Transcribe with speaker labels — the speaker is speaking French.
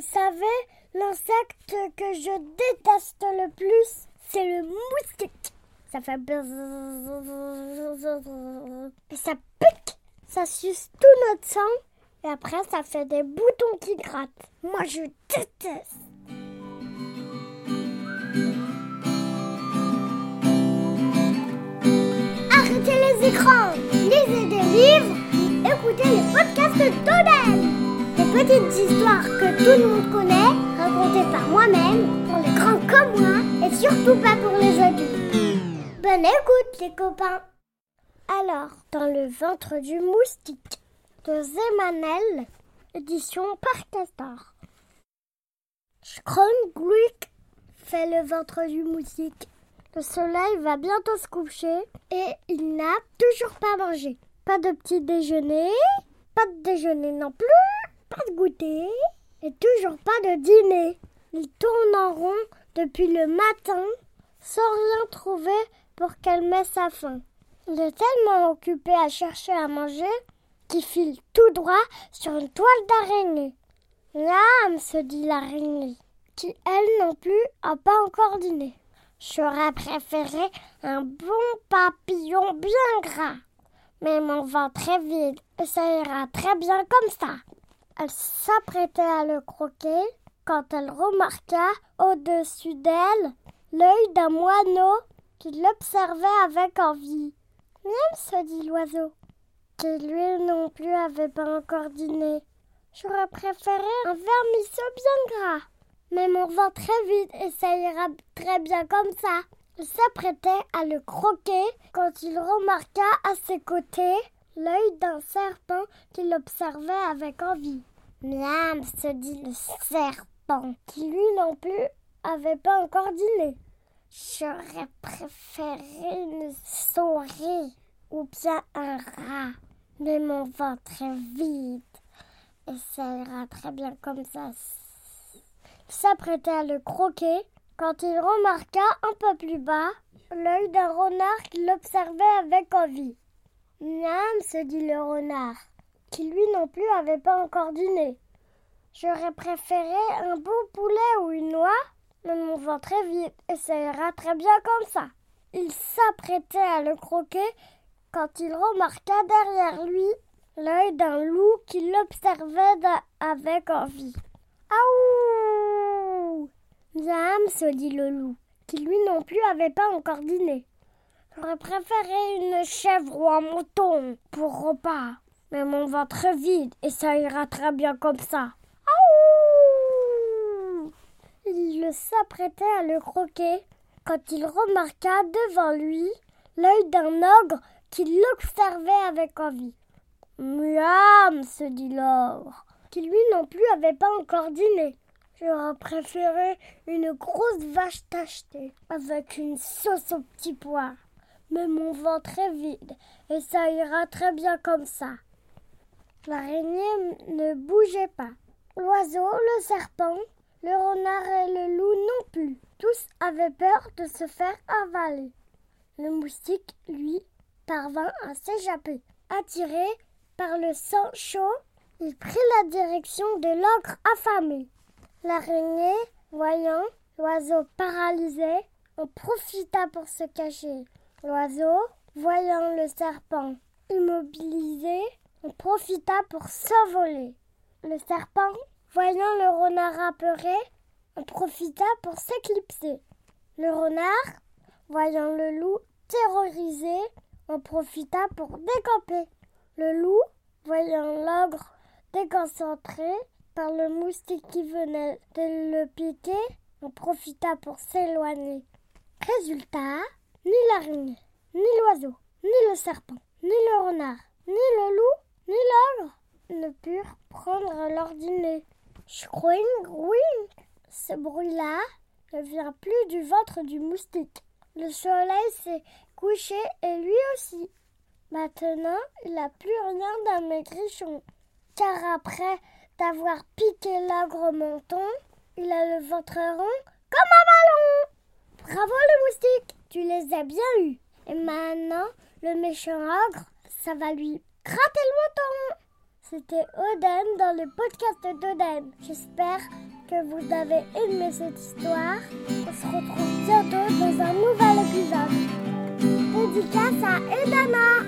Speaker 1: Vous savez, l'insecte que je déteste le plus, c'est le moustique. Ça fait et ça pique, ça suce tout notre sang et après ça fait des boutons qui grattent. Moi je déteste. Arrêtez les écrans, lisez des livres, écoutez les podcasts d'Oden. Petites histoires que tout le monde connaît, racontées par moi-même, pour les grands comme moi, et surtout pas pour les adultes. Bonne écoute les copains Alors, dans le ventre du moustique, de Zemanel, édition par Castor. Gluck fait le ventre du moustique. Le soleil va bientôt se coucher et il n'a toujours pas mangé. Pas de petit déjeuner, pas de déjeuner non plus, pas de goûter et toujours pas de dîner. Il tourne en rond depuis le matin sans rien trouver pour calmer sa faim. Il est tellement occupé à chercher à manger qu'il file tout droit sur une toile d'araignée. Miam, se dit l'araignée, qui elle non plus a pas encore dîné. J'aurais préféré un bon papillon bien gras, mais mon ventre est vide et ça ira très bien comme ça. Elle s'apprêtait à le croquer quand elle remarqua au-dessus d'elle l'œil d'un moineau qui l'observait avec envie. Miam, se dit l'oiseau, qui lui non plus avait pas encore dîné. J'aurais préféré un vermisseau bien gras. Mais mon ventre très vite et ça ira très bien comme ça. Il s'apprêtait à le croquer quand il remarqua à ses côtés l'œil d'un serpent qui l'observait avec envie. Miam, se dit le serpent, qui lui non plus avait pas encore dîné. J'aurais préféré une souris ou bien un rat, mais mon ventre est vide et ça ira très bien comme ça. Il s'apprêtait à le croquer quand il remarqua un peu plus bas l'œil d'un renard qui l'observait avec envie. Miam, se dit le renard, qui lui non plus avait pas encore dîné. J'aurais préféré un beau poulet ou une noix mais mon ventre est vide et ça ira très bien comme ça. Il s'apprêtait à le croquer quand il remarqua derrière lui l'œil d'un loup qui l'observait avec envie. Aouh Miam, se dit le loup, qui lui non plus avait pas encore dîné. J'aurais préféré une chèvre ou un mouton pour repas, mais mon ventre est vide et ça ira très bien comme ça. il s'apprêtait à le croquer quand il remarqua devant lui l'œil d'un ogre qui l'observait avec envie. Miam, se dit l'ogre, qui lui non plus avait pas encore dîné. J'aurais préféré une grosse vache tachetée avec une sauce au petit pois. Mais mon ventre est vide et ça ira très bien comme ça. L'araignée ne bougeait pas. L'oiseau, le serpent, le renard et le loup non plus. Tous avaient peur de se faire avaler. Le moustique, lui, parvint à s'échapper. Attiré par le sang chaud, il prit la direction de l'ogre affamé. L'araignée, voyant l'oiseau paralysé, en profita pour se cacher. L'oiseau, voyant le serpent immobilisé, en profita pour s'envoler. Le serpent Voyant le renard apeuré, on profita pour s'éclipser. Le renard, voyant le loup terrorisé, en profita pour décamper. Le loup, voyant l'ogre déconcentré par le moustique qui venait de le piquer, en profita pour s'éloigner. Résultat, ni l'araignée, ni l'oiseau, ni le serpent, ni le renard, ni le loup, ni l'ogre ne purent prendre leur dîner. Schroing, oui, ce bruit-là ne vient plus du ventre du moustique. Le soleil s'est couché et lui aussi. Maintenant, il n'a plus rien d'un maigrichon, car après d'avoir piqué l'ogre menton, il a le ventre rond comme un ballon. Bravo le moustique, tu les as bien eus. Et maintenant, le méchant ogre, ça va lui gratter le menton. C'était Oden dans le podcast d'Oden. J'espère que vous avez aimé cette histoire. On se retrouve bientôt dans un nouvel épisode. Dédicace à Edana.